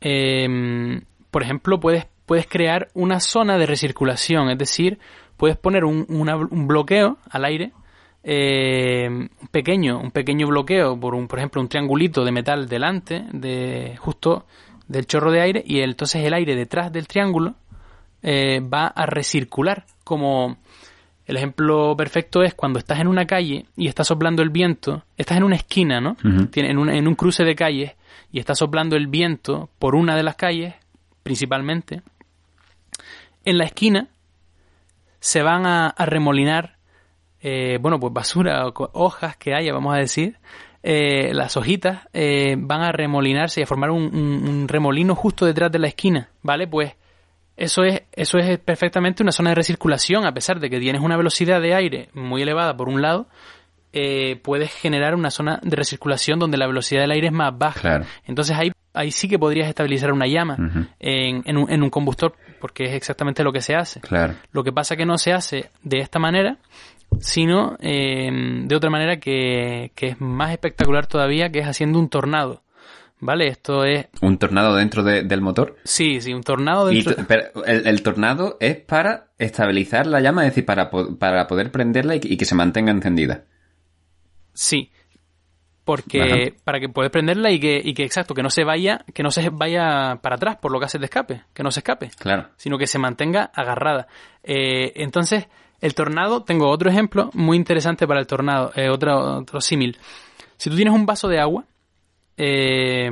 Em, por ejemplo, puedes, puedes crear una zona de recirculación, es decir, puedes poner un, bloqueo al aire, em, pequeño, un pequeño bloqueo por un, por ejemplo, un triangulito de metal delante, de justo del chorro de aire, y entonces el aire detrás del triángulo eh, va a recircular como el ejemplo perfecto es cuando estás en una calle y está soplando el viento, estás en una esquina, ¿no? en, un, en un cruce de calles y está soplando el viento por una de las calles, principalmente. En la esquina se van a, remolinar, eh, bueno, pues basura, o hojas que haya, vamos a decir, eh, las hojitas eh, van a remolinarse y a formar un, un, remolino justo detrás de la esquina, ¿vale? Pues eso es, eso es perfectamente una zona de recirculación, a pesar de que tienes una velocidad de aire muy elevada por un lado, eh, puedes generar una zona de recirculación donde la velocidad del aire es más baja. Entonces ahí, ahí sí que podrías estabilizar una llama en, en, un, en, un, combustor, porque es exactamente lo que se hace. Lo que pasa que no se hace de esta manera, sino eh, de otra manera que, que es más espectacular todavía, que es haciendo un tornado. ¿Vale? Esto es... ¿Un tornado dentro del motor? Sí, sí, un tornado dentro... el, tornado es para estabilizar la llama, es decir, para, para poder prenderla y, que se mantenga encendida. Sí, porque para que puedas prenderla y que, y que exacto que no se vaya que no se vaya para atrás por lo que hace de escape que no se escape claro sino que se mantenga agarrada eh, entonces el tornado tengo otro ejemplo muy interesante para el tornado eh, otro otro símil si tú tienes un vaso de agua eh,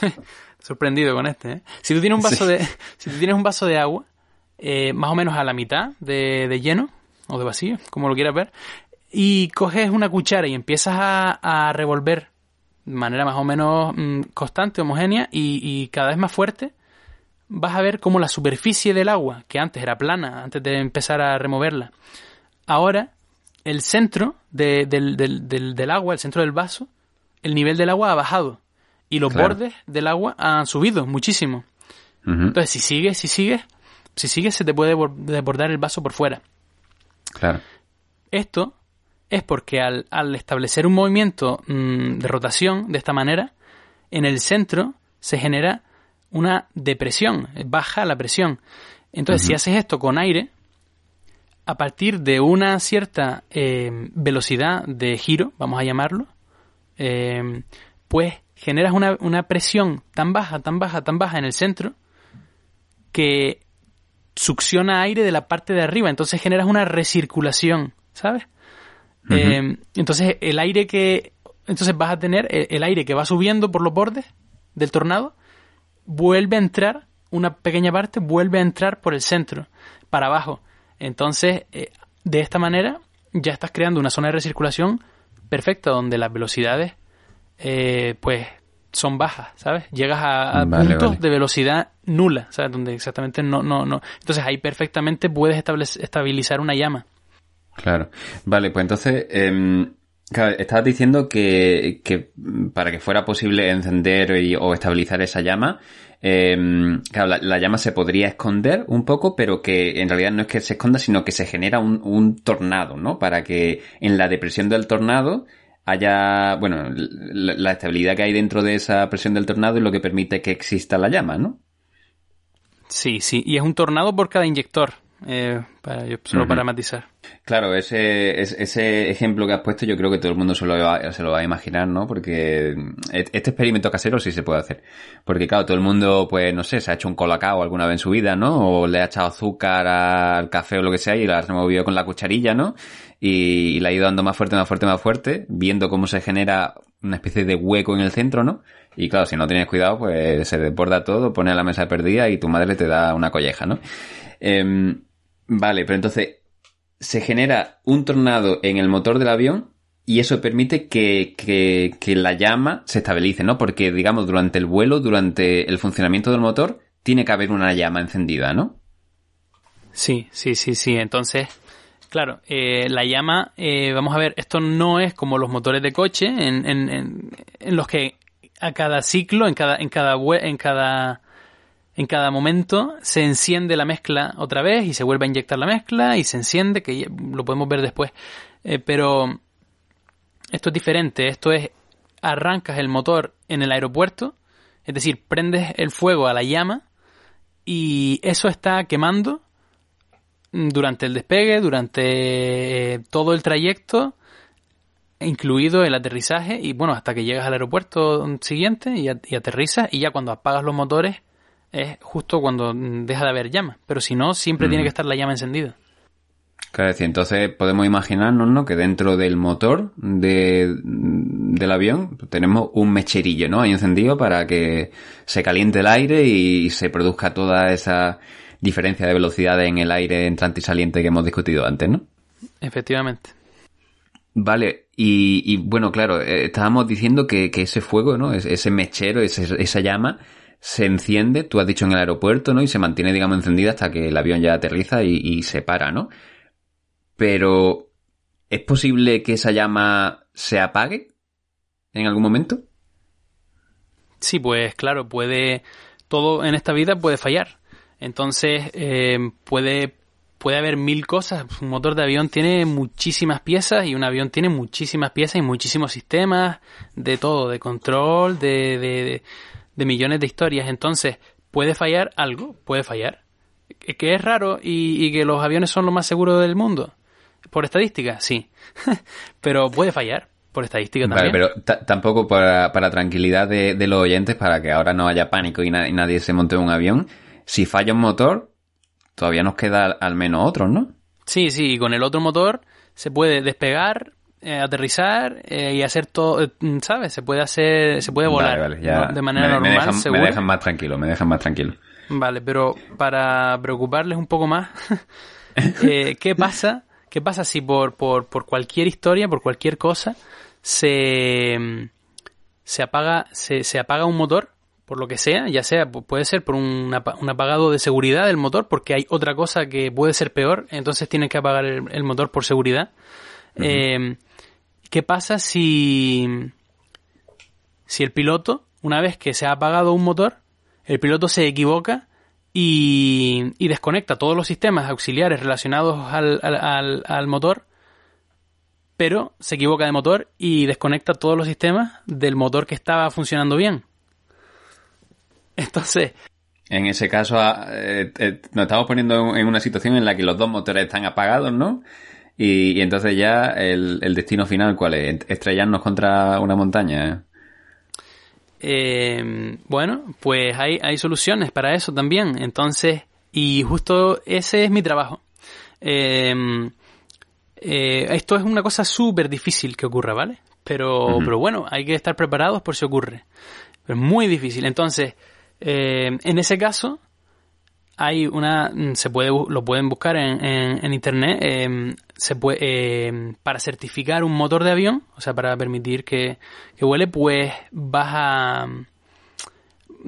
sorprendido con este. ¿eh? Si tú tienes un vaso de, si tú tienes un vaso de agua, eh, más o menos a la mitad de, lleno o de vacío, como lo quieras ver, y coges una cuchara y empiezas a, revolver de manera más o menos mm, constante, homogénea y, cada vez más fuerte, vas a ver como la superficie del agua, que antes era plana, antes de empezar a removerla, ahora el centro del, del agua, el centro del vaso, el nivel del agua ha bajado y los bordes del agua han subido muchísimo. Entonces, si sigues, si sigues, si sigues, se te puede desbordar el vaso por fuera. Claro. Esto es porque al, establecer un movimiento mm, de rotación de esta manera, en el centro se genera una depresión, baja la presión. Entonces, si haces esto con aire, a partir de una cierta eh, velocidad de giro, vamos a llamarlo, eh, pues generas una, una presión tan baja, tan baja, tan baja en el centro que succiona aire de la parte de arriba, entonces generas una recirculación, ¿sabes? Eh, entonces el aire que entonces vas a tener el, aire que va subiendo por los bordes del tornado vuelve a entrar una pequeña parte vuelve a entrar por el centro para abajo. Entonces eh, de esta manera ya estás creando una zona de recirculación perfecta donde las velocidades eh, pues son bajas, ¿sabes? Llegas a, puntos de velocidad nula, ¿sabes? Donde exactamente no, no, no. Entonces ahí perfectamente puedes estabilizar una llama. Claro. Vale, pues entonces, eh, estabas diciendo que, que, para que fuera posible encender o estabilizar esa llama, em, claro, la, llama se podría esconder un poco, pero que en realidad no es que se esconda, sino que se genera un, un tornado, ¿no? Para que en la depresión del tornado haya, bueno, la, la, estabilidad que hay dentro de esa presión del tornado es lo que permite que exista la llama, ¿no? Sí, sí, y es un tornado por cada inyector. Eh, para, solo para matizar. Claro, ese, ese ejemplo que has puesto yo creo que todo el mundo se lo, va, se lo va a imaginar, ¿no? Porque este experimento casero sí se puede hacer. Porque claro, todo el mundo, pues no sé, se ha hecho un colacao alguna vez en su vida, ¿no? O le ha echado azúcar al café o lo que sea y la ha removido con la cucharilla, ¿no? Y, le ha ido dando más fuerte, más fuerte, más fuerte, viendo cómo se genera una especie de hueco en el centro, ¿no? Y claro, si no tienes cuidado, pues se desborda todo, pone a la mesa perdida y tu madre te da una colleja, ¿no? Eh, Vale, pero entonces se genera un tornado en el motor del avión y eso permite que, que, la llama se estabilice, ¿no? Porque, digamos, durante el vuelo, durante el funcionamiento del motor, tiene que haber una llama encendida, ¿no? Sí, sí, sí, sí. Entonces, claro, eh, la llama, eh, vamos a ver, esto no es como los motores de coche en, en, en, en los que a cada ciclo, en cada, en cada, en cada en cada momento se enciende la mezcla otra vez y se vuelve a inyectar la mezcla y se enciende, que lo podemos ver después. Eh, pero esto es diferente, esto es arrancas el motor en el aeropuerto, es decir, prendes el fuego a la llama y eso está quemando durante el despegue, durante eh, todo el trayecto, incluido el aterrizaje y bueno, hasta que llegas al aeropuerto siguiente y, aterrizas y ya cuando apagas los motores es justo cuando deja de haber llama. Pero si no, siempre tiene que estar la llama encendida. Claro, entonces podemos imaginarnos ¿no? que dentro del motor de, del avión tenemos un mecherillo ¿no? ahí encendido para que se caliente el aire y se produzca toda esa diferencia de velocidad en el aire entrante y saliente que hemos discutido antes, ¿no? Efectivamente. Vale, y, bueno, claro, eh, estábamos diciendo que, ese fuego, ¿no? Ese mechero, esa llama, se enciende, tú has dicho en el aeropuerto, ¿no? Y se mantiene, digamos, encendida hasta que el avión ya aterriza y, se para, ¿no? Pero, ¿es posible que esa llama se apague en algún momento? Sí, pues claro, puede. Todo en esta vida puede fallar. Entonces, eh, puede, puede haber mil cosas. Un motor de avión tiene muchísimas piezas y un avión tiene muchísimas piezas y muchísimos sistemas de todo, de control, de de millones de historias. Entonces, ¿puede fallar algo? Puede fallar. ¿Que es raro y, que los aviones son lo más seguros del mundo? ¿Por estadística? Sí. pero puede fallar. Por estadística también. Vale, pero tampoco para, para tranquilidad de, los oyentes, para que ahora no haya pánico y, nadie se monte en un avión. Si falla un motor, todavía nos queda al menos otro, ¿no? Sí, sí, y con el otro motor se puede despegar eh, aterrizar eh, y hacer todo, eh, ¿sabes? Se puede hacer, se puede volar de manera normal, me dejan, me dejan más tranquilo, me dejan más tranquilo. Vale, pero para preocuparles un poco más, ¿qué pasa? ¿Qué pasa si por, por, por cualquier historia, por cualquier cosa, se, se apaga, se, se apaga un motor? Por lo que sea, ya sea, puede ser por un, apagado de seguridad del motor, porque hay otra cosa que puede ser peor, entonces tienes que apagar el, motor por seguridad. ¿Qué pasa si, si el piloto, una vez que se ha apagado un motor, el piloto se equivoca y, y desconecta todos los sistemas auxiliares relacionados al, al, al, motor, pero se equivoca de motor y desconecta todos los sistemas del motor que estaba funcionando bien. Entonces, en ese caso, ah, eh, eh, nos estamos poniendo en una situación en la que los dos motores están apagados, ¿no? Y, entonces ya el, destino final, ¿cuál es? ¿Estrellarnos contra una montaña? Eh, bueno, pues hay, hay soluciones para eso también. Entonces, y justo ese es mi trabajo. Eh, esto es una cosa súper difícil que ocurra, ¿vale? Pero, pero bueno, hay que estar preparados por si ocurre. Pero es muy difícil. Entonces, en ese caso, hay una, se puede, lo pueden buscar en, en, internet, em, se puede, em, para certificar un motor de avión, o sea, para permitir que, que vuele, pues vas a,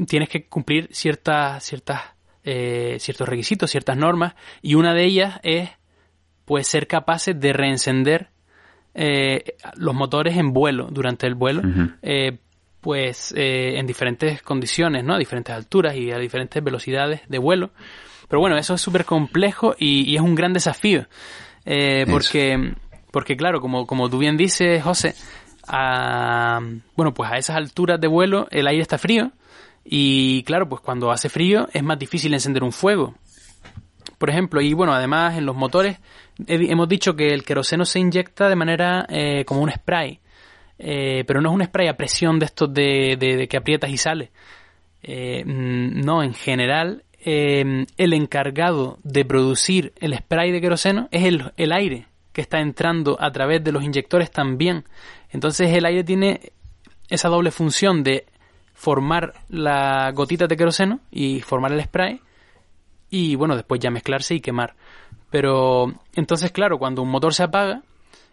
tienes que cumplir ciertas, ciertas, eh, ciertos requisitos, ciertas normas, y una de ellas es, pues, ser capaces de reencender eh, los motores en vuelo, durante el vuelo, eh, pues eh, en diferentes condiciones, ¿no? A diferentes alturas y a diferentes velocidades de vuelo. Pero bueno, eso es súper complejo y, es un gran desafío. Eh, porque, porque claro, como, como tú bien dices, José, a, bueno, pues a esas alturas de vuelo el aire está frío y claro, pues cuando hace frío es más difícil encender un fuego. Por ejemplo, y bueno, además en los motores hemos dicho que el queroseno se inyecta de manera eh, como un spray. Eh, pero no es un spray a presión de estos de, que aprietas y sale. Eh, mm, no, en general, eh, el encargado de producir el spray de queroseno es el, el aire que está entrando a través de los inyectores también. Entonces el aire tiene esa doble función de formar la gotita de queroseno y formar el spray y bueno, después ya mezclarse y quemar. Pero entonces, claro, cuando un motor se apaga,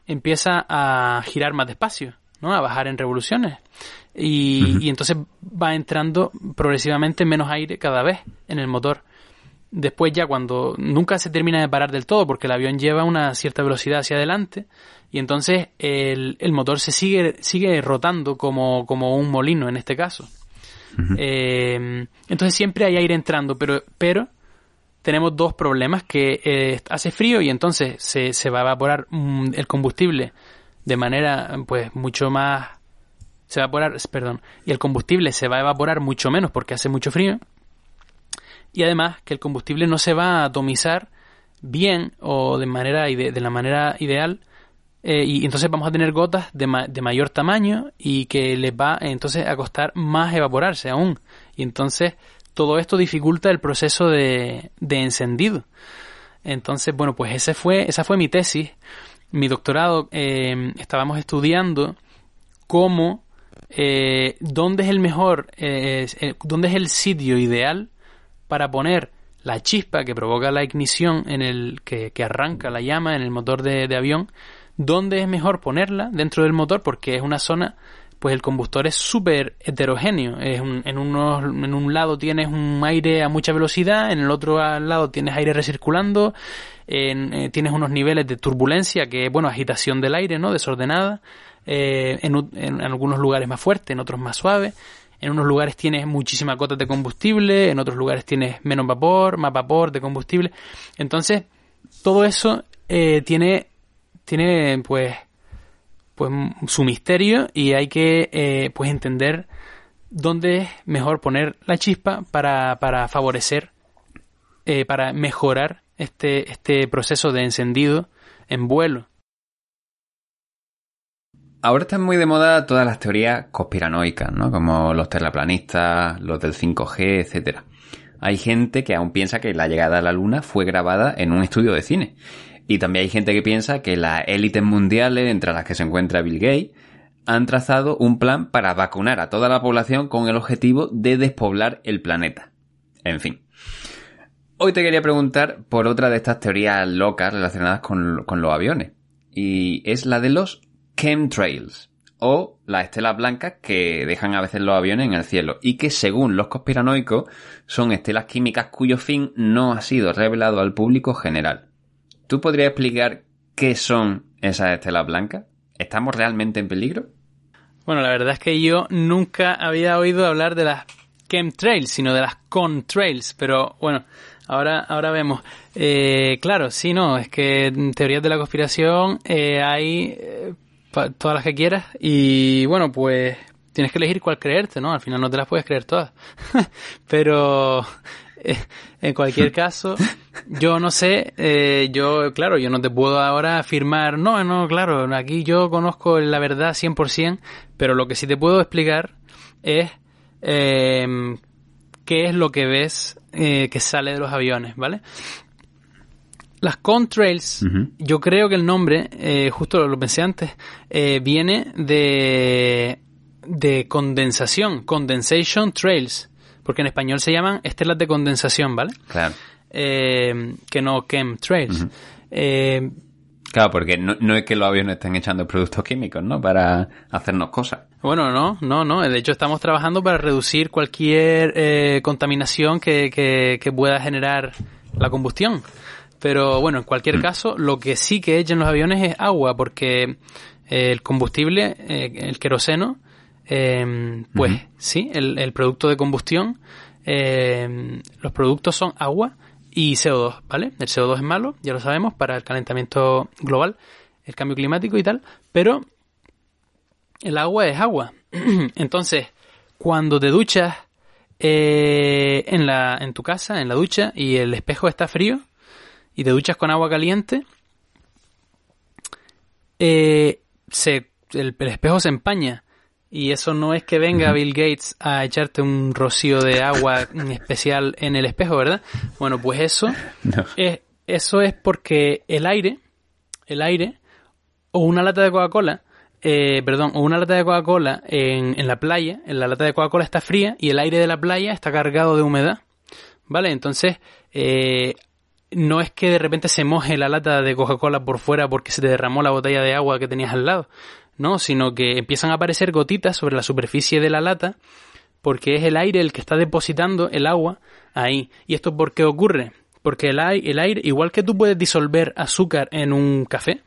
empieza a girar más despacio. ¿No? A bajar en revoluciones. Y, y, entonces va entrando progresivamente menos aire cada vez en el motor. Después ya cuando nunca se termina de parar del todo porque el avión lleva una cierta velocidad hacia adelante y entonces el, el motor se sigue, sigue rotando como, como un molino en este caso. Eh, entonces siempre hay aire entrando, pero, pero tenemos dos problemas que eh, hace frío y entonces se, se va a evaporar mm, el combustible de manera pues mucho más se va a evaporar, perdón, y el combustible se va a evaporar mucho menos porque hace mucho frío. Y además que el combustible no se va a atomizar bien o de manera de la manera ideal eh, y entonces vamos a tener gotas de, de, mayor tamaño y que les va entonces a costar más evaporarse aún y entonces todo esto dificulta el proceso de, de encendido entonces bueno pues ese fue esa fue mi tesis mi doctorado eh, estábamos estudiando cómo, eh, dónde es el mejor, eh, dónde es el sitio ideal para poner la chispa que provoca la ignición en el que, arranca la llama en el motor de, avión, dónde es mejor ponerla dentro del motor porque es una zona pues el combustor es súper heterogéneo. Es en, unos, en un lado tienes un aire a mucha velocidad, en el otro lado tienes aire recirculando, eh, tienes unos niveles de turbulencia, que bueno, agitación del aire, ¿no? Desordenada, eh, en, algunos lugares más fuerte, en otros más suave. En unos lugares tienes muchísimas gotas de combustible, en otros lugares tienes menos vapor, más vapor de combustible. Entonces, todo eso eh, tiene, tiene pues, pues su misterio y hay que pues entender dónde es mejor poner la chispa para, para favorecer, para mejorar este, este proceso de encendido en vuelo. Ahora están muy de moda todas las teorías conspiranoicas, ¿no? Como los terraplanistas, los del 5G, etc. Hay gente que aún piensa que la llegada a la Luna fue grabada en un estudio de cine. Y también hay gente que piensa que las élites mundiales, entre las que se encuentra Bill Gates, han trazado un plan para vacunar a toda la población con el objetivo de despoblar el planeta. En fin. Hoy te quería preguntar por otra de estas teorías locas relacionadas con, los aviones. Y es la de los chemtrails. O las estelas blancas que dejan a veces los aviones en el cielo. Y que según los conspiranoicos son estelas químicas cuyo fin no ha sido revelado al público general. ¿Tú podrías explicar qué son esas estelas blancas? ¿Estamos realmente en peligro? Bueno, la verdad es que yo nunca había oído hablar de las chemtrails, sino de las contrails. Pero bueno, Ahora, ahora vemos. Eh, claro, sí, no, es que en teorías de la conspiración eh, hay eh, todas las que quieras y bueno, pues tienes que elegir cuál creerte, ¿no? Al final no te las puedes creer todas. Pero en cualquier caso, yo no sé, yo, claro, yo no te puedo ahora afirmar, no, no, claro, aquí yo conozco la verdad 100%, pero lo que sí te puedo explicar es qué es lo que ves eh, que sale de los aviones, ¿vale? Las contrails, yo creo que el nombre, eh, justo lo, pensé antes, eh, viene de, de condensación, condensation trails, porque en español se llaman estelas de condensación, ¿vale? Claro. Eh, que no chemtrails. Eh, Claro, porque no, no es que los aviones estén echando productos químicos, ¿no? Para hacernos cosas. bueno, no, no, no. De hecho, estamos trabajando para reducir cualquier eh, contaminación que, que, que pueda generar la combustión. Pero bueno, en cualquier caso, lo que sí que echan los aviones es agua, porque eh, el combustible, eh, el queroseno, eh, pues sí, el, el producto de combustión, eh, los productos son agua y CO2, ¿vale? El CO2 es malo, ya lo sabemos, para el calentamiento global, el cambio climático y tal, pero el agua es agua. Entonces, cuando te duchas eh, en, la, en tu casa, en la ducha, y el espejo está frío, y te duchas con agua caliente, eh, el espejo se empaña. Y eso no es que venga Bill Gates a echarte un rocío de agua en especial en el espejo, ¿verdad? Bueno, pues eso No. es, eso es porque el aire, el aire, o una lata de Coca-Cola, eh, perdón, o una lata de Coca-Cola en, en la playa, en la lata de Coca-Cola está fría y el aire de la playa está cargado de humedad, ¿vale? Entonces, eh, no es que de repente se moje la lata de Coca-Cola por fuera porque se te derramó la botella de agua que tenías al lado, no, sino que empiezan a aparecer gotitas sobre la superficie de la lata porque es el aire el que está depositando el agua ahí. ¿Y esto por qué ocurre? Porque el, ai- el aire, igual que tú puedes disolver azúcar en un café,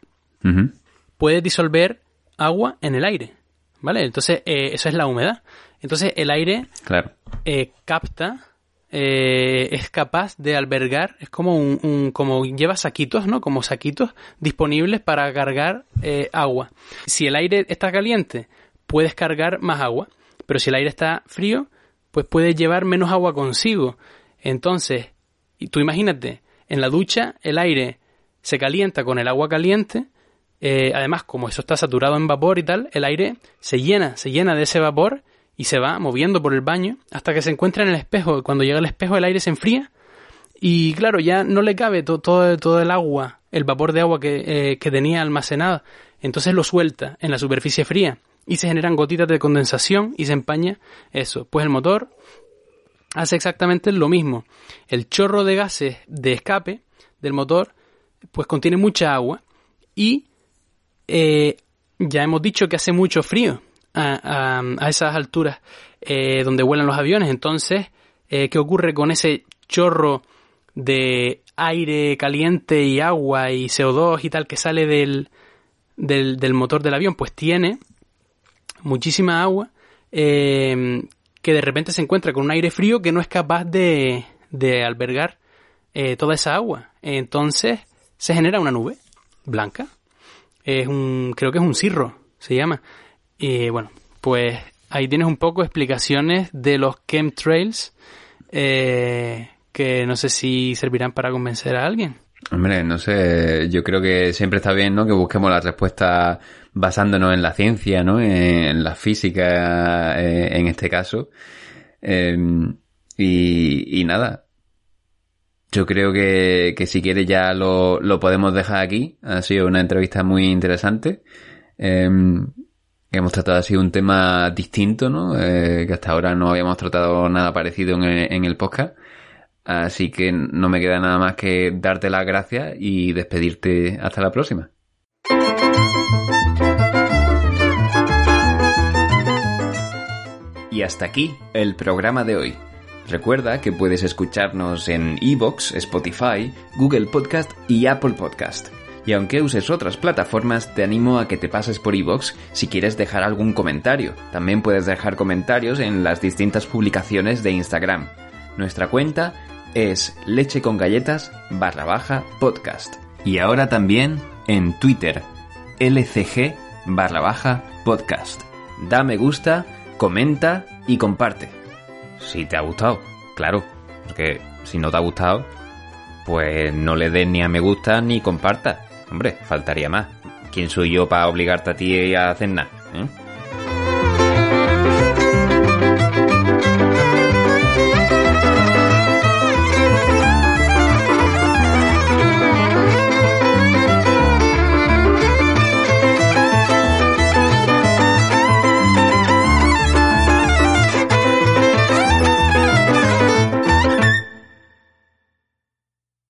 puedes disolver agua en el aire, ¿vale? Entonces, eh, eso es la humedad. Entonces, el aire Claro. eh, capta, eh, es capaz de albergar, es como un, como lleva saquitos, ¿no? Como saquitos disponibles para cargar eh, agua. Si el aire está caliente, puedes cargar más agua, pero si el aire está frío, pues puedes llevar menos agua consigo. Entonces, tú imagínate, en la ducha el aire se calienta con el agua caliente, eh, además como eso está saturado en vapor y tal, el aire se llena, se llena de ese vapor y se va moviendo por el baño hasta que se encuentra en el espejo. Cuando llega al espejo el aire se enfría y claro, ya no le cabe to- todo, todo el agua, el vapor de agua que, eh, que tenía almacenado. Entonces lo suelta en la superficie fría y se generan gotitas de condensación y se empaña eso. Pues el motor hace exactamente lo mismo. El chorro de gases de escape del motor pues contiene mucha agua y eh, ya hemos dicho que hace mucho frío a, a- esas alturas eh, donde vuelan los aviones. Entonces, eh, ¿qué ocurre con ese chorro de aire caliente y agua y CO2 y tal que sale del, del, del motor del avión? Pues tiene muchísima agua eh, que de repente se encuentra con un aire frío que no es capaz de, de albergar eh, toda esa agua. Entonces se genera una nube blanca. Es un, creo que es un cirro, se llama. Y bueno, pues ahí tienes un poco explicaciones de los chemtrails eh, que no sé si servirán para convencer a alguien. Hombre, no sé, yo creo que siempre está bien, ¿no? Que busquemos las respuestas basándonos en la ciencia, ¿no? En la física, eh, en este caso. Eh, y, nada. Yo creo que, que si quieres ya lo, lo podemos dejar aquí. Ha sido una entrevista muy interesante. Eh, hemos tratado así un tema distinto, ¿no? Eh, que hasta ahora no habíamos tratado nada parecido en el, en el podcast. Así que no me queda nada más que darte las gracias y despedirte hasta la próxima. Y hasta aquí el programa de hoy. Recuerda que puedes escucharnos en Evox, Spotify, Google Podcast y Apple Podcast. Y aunque uses otras plataformas, te animo a que te pases por Evox si quieres dejar algún comentario. También puedes dejar comentarios en las distintas publicaciones de Instagram. Nuestra cuenta es leche con galletas barra baja podcast. Y ahora también en Twitter, lcg barra baja podcast. Da me gusta, comenta y comparte. Si te ha gustado, claro, porque si no te ha gustado, pues no le des ni a me gusta ni compartas. Hombre, faltaría más. ¿Quién soy yo para obligarte a ti a hacer nada? eh?